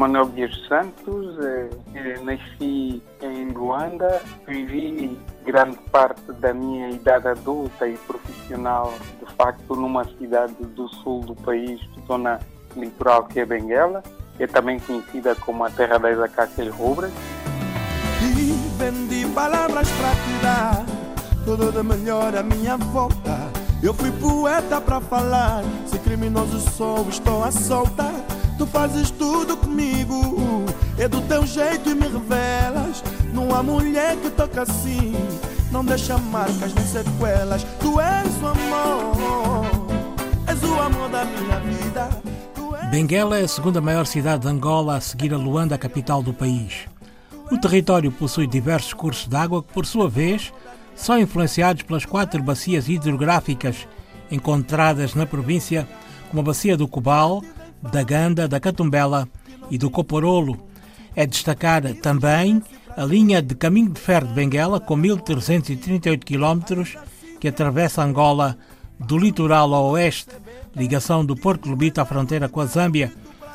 Manuel Dias Santos, eh, eh, nasci em Luanda, vivi grande parte da minha idade adulta e profissional, de facto, numa cidade do sul do país, zona litoral que é Benguela, é também conhecida como a terra das acácias rubras. E vendi palavras para te dar tudo de melhor à minha volta. Eu fui poeta para falar, se criminoso sou, estou a solta. Tu fazes tudo comigo, é do teu jeito e me revelas. Não há mulher que toca assim, não deixa marcas nem sequelas. Tu és o amor, és o amor da minha vida. Benguela é a segunda maior cidade de Angola a seguir a Luanda, a capital do país. O território possui diversos cursos de água que, por sua vez, são influenciados pelas quatro bacias hidrográficas encontradas na província, como a Bacia do Cobal, da Ganda, da Catumbela e do Coporolo. É destacar também a linha de caminho de ferro de Benguela, com 1.338 km, que atravessa Angola do litoral ao oeste, ligação do Porto Lubito à fronteira com a Zâmbia,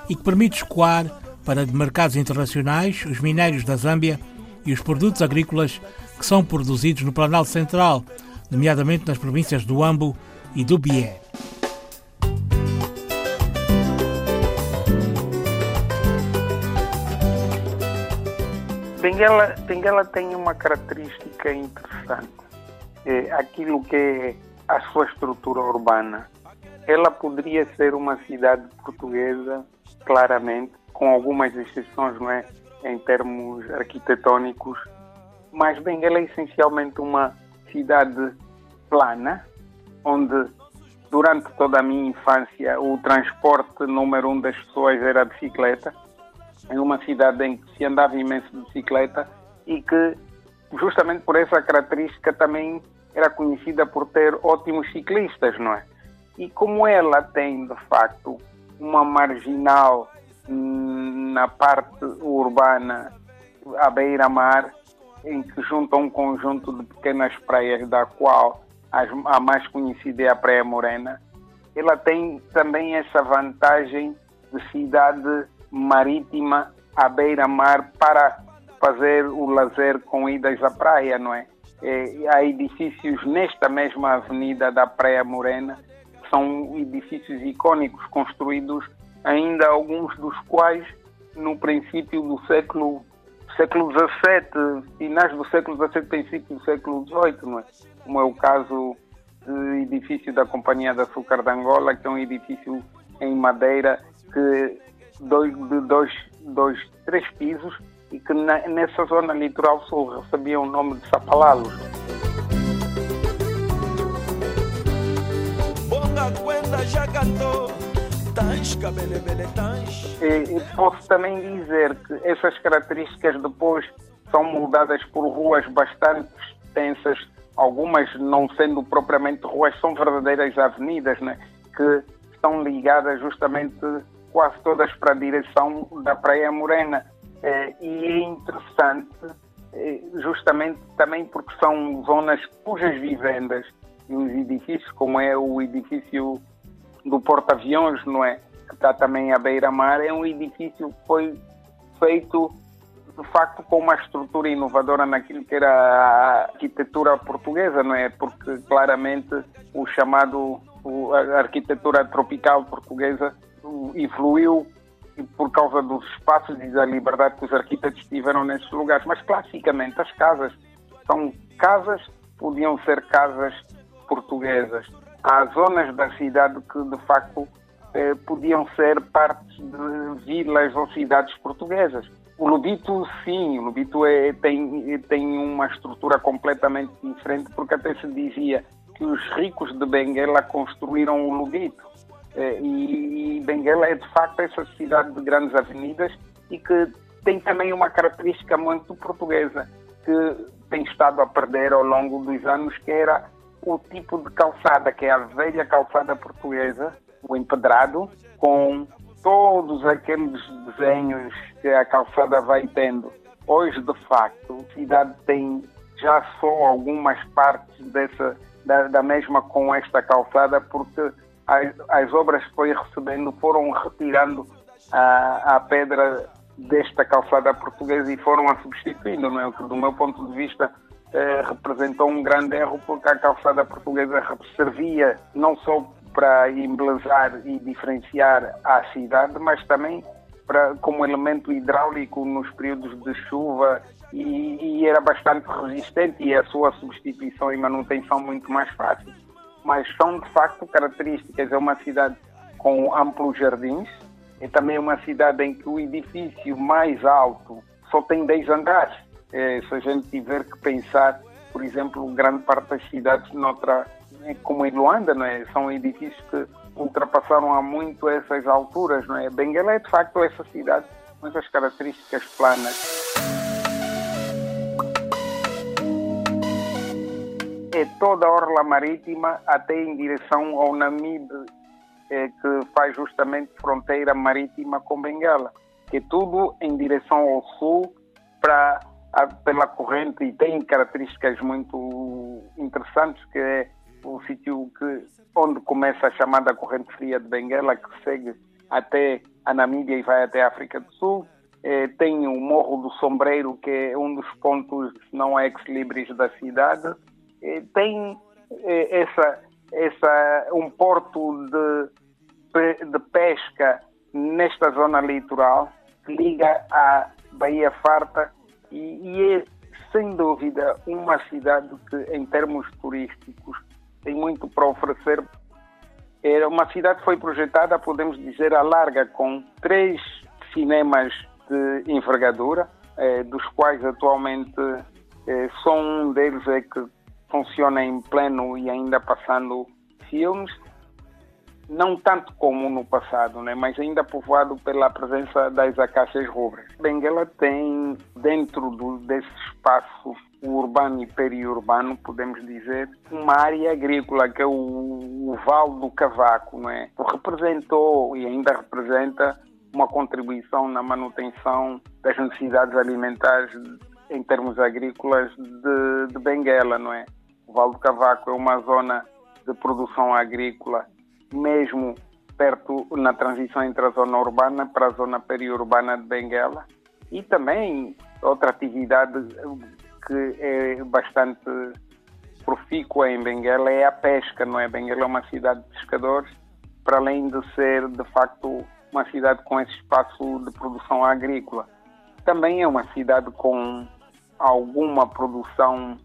e que permite escoar para mercados internacionais os minérios da Zâmbia e os produtos agrícolas que são produzidos no Planalto Central, nomeadamente nas províncias do Ambo e do Bié. Benguela, Benguela tem uma característica interessante. É aquilo que é a sua estrutura urbana. Ela poderia ser uma cidade portuguesa, claramente, com algumas exceções não é, em termos arquitetônicos, mas Benguela é essencialmente uma cidade plana, onde durante toda a minha infância o transporte número um das pessoas era a bicicleta em uma cidade em que se andava imenso de bicicleta e que, justamente por essa característica, também era conhecida por ter ótimos ciclistas, não é? E como ela tem, de facto, uma marginal na parte urbana, à beira-mar, em que junta um conjunto de pequenas praias, da qual a mais conhecida é a Praia Morena, ela tem também essa vantagem de cidade marítima à beira-mar para fazer o lazer com idas à praia, não é? é? Há edifícios nesta mesma avenida da Praia Morena, são edifícios icônicos, construídos ainda alguns dos quais no princípio do século século XVII, finais do século XVII, princípio do século XVIII, não é? Como é o caso do edifício da Companhia de Açúcar de Angola, que é um edifício em madeira que dois, de dois, dois, três pisos e que na, nessa zona litoral sul recebia o nome de Sapalalos. E, e posso também dizer que essas características depois são moldadas por ruas bastante extensas, algumas não sendo propriamente ruas, são verdadeiras avenidas, né? que estão ligadas justamente quase todas para a direção da Praia Morena. É, e é interessante, é, justamente também porque são zonas cujas vivendas e os edifícios, como é o edifício do Porta-Aviões, não é? Que está também à beira-mar, é um edifício que foi feito de facto com uma estrutura inovadora naquilo que era a arquitetura portuguesa, não é? Porque claramente o chamado a arquitetura tropical portuguesa evoluiu por causa dos espaços e da liberdade que os arquitetos tiveram nesses lugares. Mas classicamente as casas são casas, podiam ser casas portuguesas. Há zonas da cidade que de facto eh, podiam ser partes de vilas ou cidades portuguesas. O Lubito, sim, o Lubito é, tem, tem uma estrutura completamente diferente, porque até se dizia que os ricos de Benguela construíram o Lubito. Eh, e Benguela é de facto essa cidade de grandes avenidas e que tem também uma característica muito portuguesa que tem estado a perder ao longo dos anos, que era o tipo de calçada, que é a velha calçada portuguesa, o empedrado, com todos aqueles desenhos que a calçada vai tendo. Hoje, de facto, a cidade tem já só algumas partes dessa, da, da mesma com esta calçada, porque as, as obras que foi recebendo foram retirando a, a pedra desta calçada portuguesa e foram a substituindo, não é? O que, do meu ponto de vista, eh, representou um grande erro, porque a calçada portuguesa servia não só para embelezar e diferenciar a cidade, mas também para, como elemento hidráulico nos períodos de chuva e, e, era bastante resistente e a sua substituição e manutenção muito mais fácil. Mas são de facto características. É uma cidade com amplos jardins, é também uma cidade em que o edifício mais alto só tem 10 andares. É, se a gente tiver que pensar, por exemplo, grande parte das cidades noutra, como em Luanda, não é? são edifícios que ultrapassaram há muito essas alturas. Não é? Benguela é de facto essa cidade com essas características planas. É toda a orla marítima até em direção ao Namibe é, que faz justamente fronteira marítima com Benguela, que é tudo em direção ao sul para pela corrente e tem características muito interessantes que é o sítio que onde começa a chamada corrente fria de Benguela que segue até a Namíbia e vai até a África do Sul. É, tem o Morro do Sombreiro que é um dos pontos não ex-libris da cidade tem é, essa essa, um porto de, de pesca nesta zona litoral que liga à Baía Farta e, e é, sem dúvida, uma cidade que, em termos turísticos, tem muito para oferecer. Era uma cidade que foi projetada, podemos dizer, a larga, com três cinemas de envergadura, eh, dos quais atualmente eh, só um deles é que funciona em pleno e ainda passando filmes, não tanto como no passado, né, mas ainda povoado pela presença das acácias rubras. Benguela tem, dentro do, desse espaço urbano e periurbano, podemos dizer, uma área agrícola, que é o, o Val do Cavaco, não é? representou e ainda representa uma contribuição na manutenção das necessidades alimentares em termos agrícolas de, de Benguela, não é? Val do Cavaco é uma zona de produção agrícola, mesmo perto na transição entre a zona urbana para a zona periurbana de Benguela. E também outra atividade que é bastante profícua em Benguela é a pesca, não é? Benguela é uma cidade de pescadores, para além de ser, de facto, uma cidade com esse espaço de produção agrícola. Também é uma cidade com alguma produção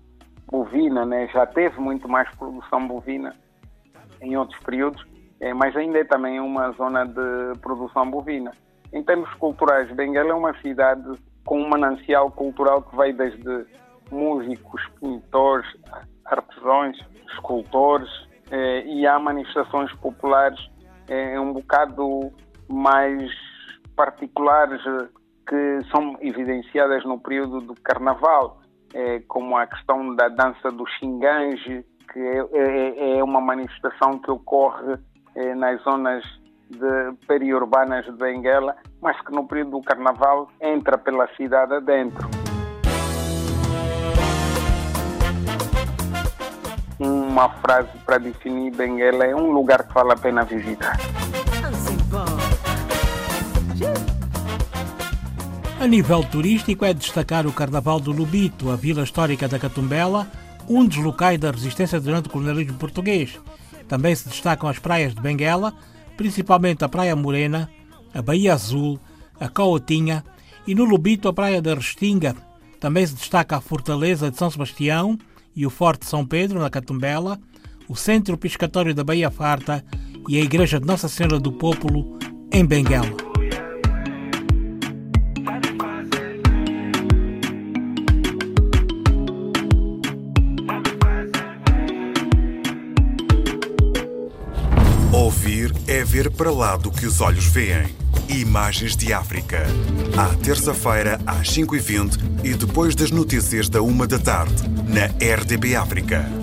bovina, né? já teve muito mais produção bovina em outros períodos, é, mas ainda é também uma zona de produção bovina. Em termos culturais, Benguela é uma cidade com um manancial cultural que vai desde músicos, pintores, artesãos, escultores, eh, e há manifestações populares eh, um bocado mais particulares eh, que são evidenciadas no período do Carnaval é, como a questão da dança do xingange, que é, é, é uma manifestação que ocorre é, nas zonas de, periurbanas de Benguela, mas que no período do carnaval entra pela cidade adentro. Uma frase para definir Benguela é um lugar que vale a pena visitar. A nível turístico é destacar o Carnaval do Lubito, a vila histórica da Catumbela, um dos locais da resistência durante o colonialismo português. Também se destacam as praias de Benguela, principalmente a Praia Morena, a Baía Azul, a Coatinha e no Lubito a Praia da Restinga. Também se destaca a Fortaleza de São Sebastião e o Forte São Pedro, na Catumbela, o Centro Piscatório da Baía Farta e a Igreja de Nossa Senhora do Pópulo, em Benguela. Ouvir é ver para lá do que os olhos veem. Imagens de África. À terça-feira, às 5h20 e depois das notícias da 1 da tarde, na RDB África.